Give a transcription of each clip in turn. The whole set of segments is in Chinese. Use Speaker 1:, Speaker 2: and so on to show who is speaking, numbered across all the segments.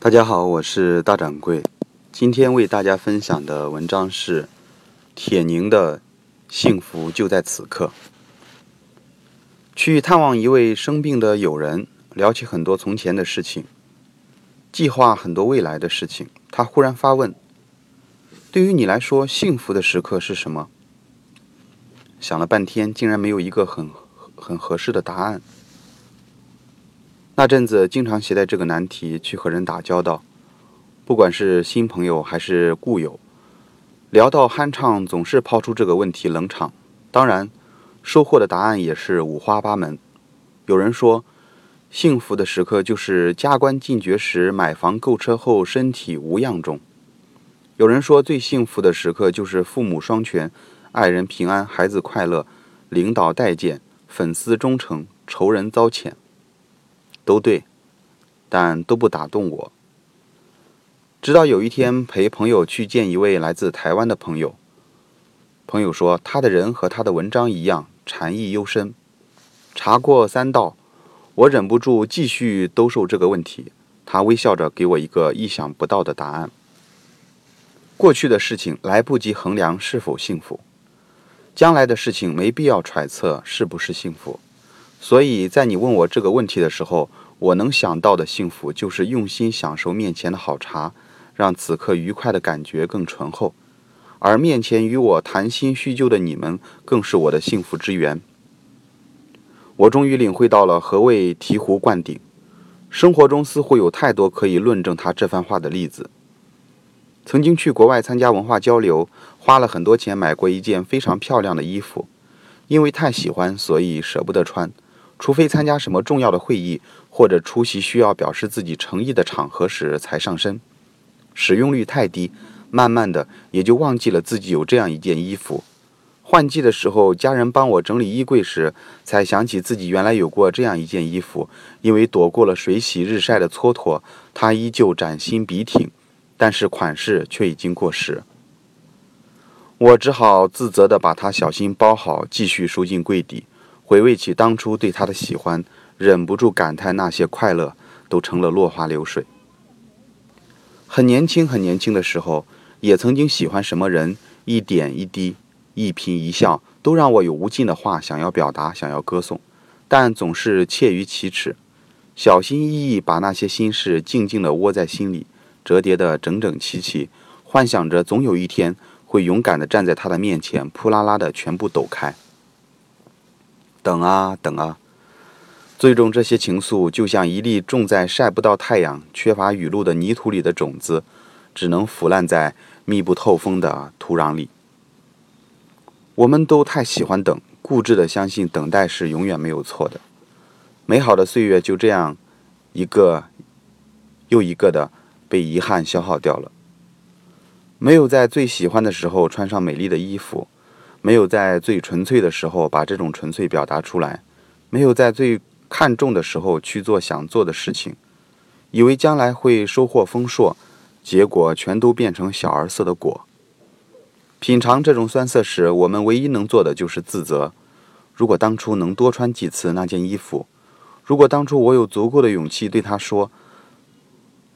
Speaker 1: 大家好，我是大掌柜。今天为大家分享的文章是铁凝的《幸福就在此刻》。去探望一位生病的友人，聊起很多从前的事情，计划很多未来的事情。他忽然发问：“对于你来说，幸福的时刻是什么？”想了半天，竟然没有一个很很合适的答案。那阵子，经常携带这个难题去和人打交道，不管是新朋友还是故友，聊到酣畅，总是抛出这个问题冷场。当然。收获的答案也是五花八门。有人说，幸福的时刻就是加官进爵时、买房购车后身体无恙中；有人说，最幸福的时刻就是父母双全、爱人平安、孩子快乐、领导待见、粉丝忠诚、仇人遭谴。都对，但都不打动我。直到有一天陪朋友去见一位来自台湾的朋友，朋友说他的人和他的文章一样。禅意幽深，茶过三道，我忍不住继续兜售这个问题。他微笑着给我一个意想不到的答案：过去的事情来不及衡量是否幸福，将来的事情没必要揣测是不是幸福。所以在你问我这个问题的时候，我能想到的幸福就是用心享受面前的好茶，让此刻愉快的感觉更醇厚。而面前与我谈心叙旧的你们，更是我的幸福之源。我终于领会到了何谓醍醐灌顶。生活中似乎有太多可以论证他这番话的例子。曾经去国外参加文化交流，花了很多钱买过一件非常漂亮的衣服，因为太喜欢，所以舍不得穿。除非参加什么重要的会议，或者出席需要表示自己诚意的场合时才上身。使用率太低。慢慢的，也就忘记了自己有这样一件衣服。换季的时候，家人帮我整理衣柜时，才想起自己原来有过这样一件衣服。因为躲过了水洗日晒的蹉跎，它依旧崭新笔挺，但是款式却已经过时。我只好自责地把它小心包好，继续收进柜底。回味起当初对他的喜欢，忍不住感叹那些快乐都成了落花流水。很年轻，很年轻的时候。也曾经喜欢什么人，一点一滴，一颦一笑，都让我有无尽的话想要表达，想要歌颂，但总是怯于启齿，小心翼翼把那些心事静静地窝在心里，折叠得整整齐齐，幻想着总有一天会勇敢地站在他的面前，扑啦啦地全部抖开。等啊等啊，最终这些情愫就像一粒种在晒不到太阳、缺乏雨露的泥土里的种子。只能腐烂在密不透风的土壤里。我们都太喜欢等，固执的相信等待是永远没有错的。美好的岁月就这样一个又一个的被遗憾消耗掉了。没有在最喜欢的时候穿上美丽的衣服，没有在最纯粹的时候把这种纯粹表达出来，没有在最看重的时候去做想做的事情，以为将来会收获丰硕。结果全都变成小儿色的果。品尝这种酸涩时，我们唯一能做的就是自责。如果当初能多穿几次那件衣服，如果当初我有足够的勇气对他说，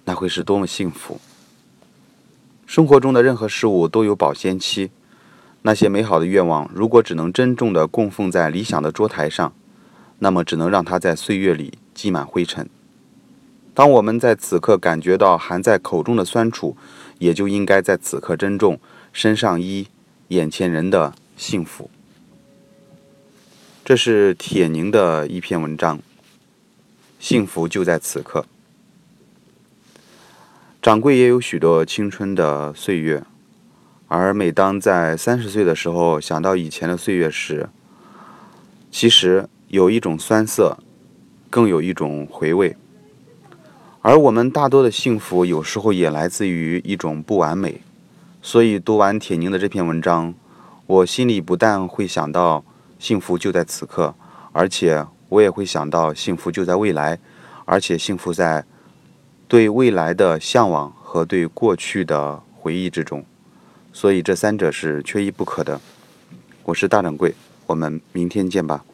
Speaker 1: 那会是多么幸福。生活中的任何事物都有保鲜期，那些美好的愿望，如果只能珍重的供奉在理想的桌台上，那么只能让它在岁月里积满灰尘。当我们在此刻感觉到含在口中的酸楚，也就应该在此刻珍重身上衣、眼前人的幸福。这是铁凝的一篇文章。幸福就在此刻。掌柜也有许多青春的岁月，而每当在三十岁的时候想到以前的岁月时，其实有一种酸涩，更有一种回味。而我们大多的幸福，有时候也来自于一种不完美。所以读完铁凝的这篇文章，我心里不但会想到幸福就在此刻，而且我也会想到幸福就在未来，而且幸福在对未来的向往和对过去的回忆之中。所以这三者是缺一不可的。我是大掌柜，我们明天见吧。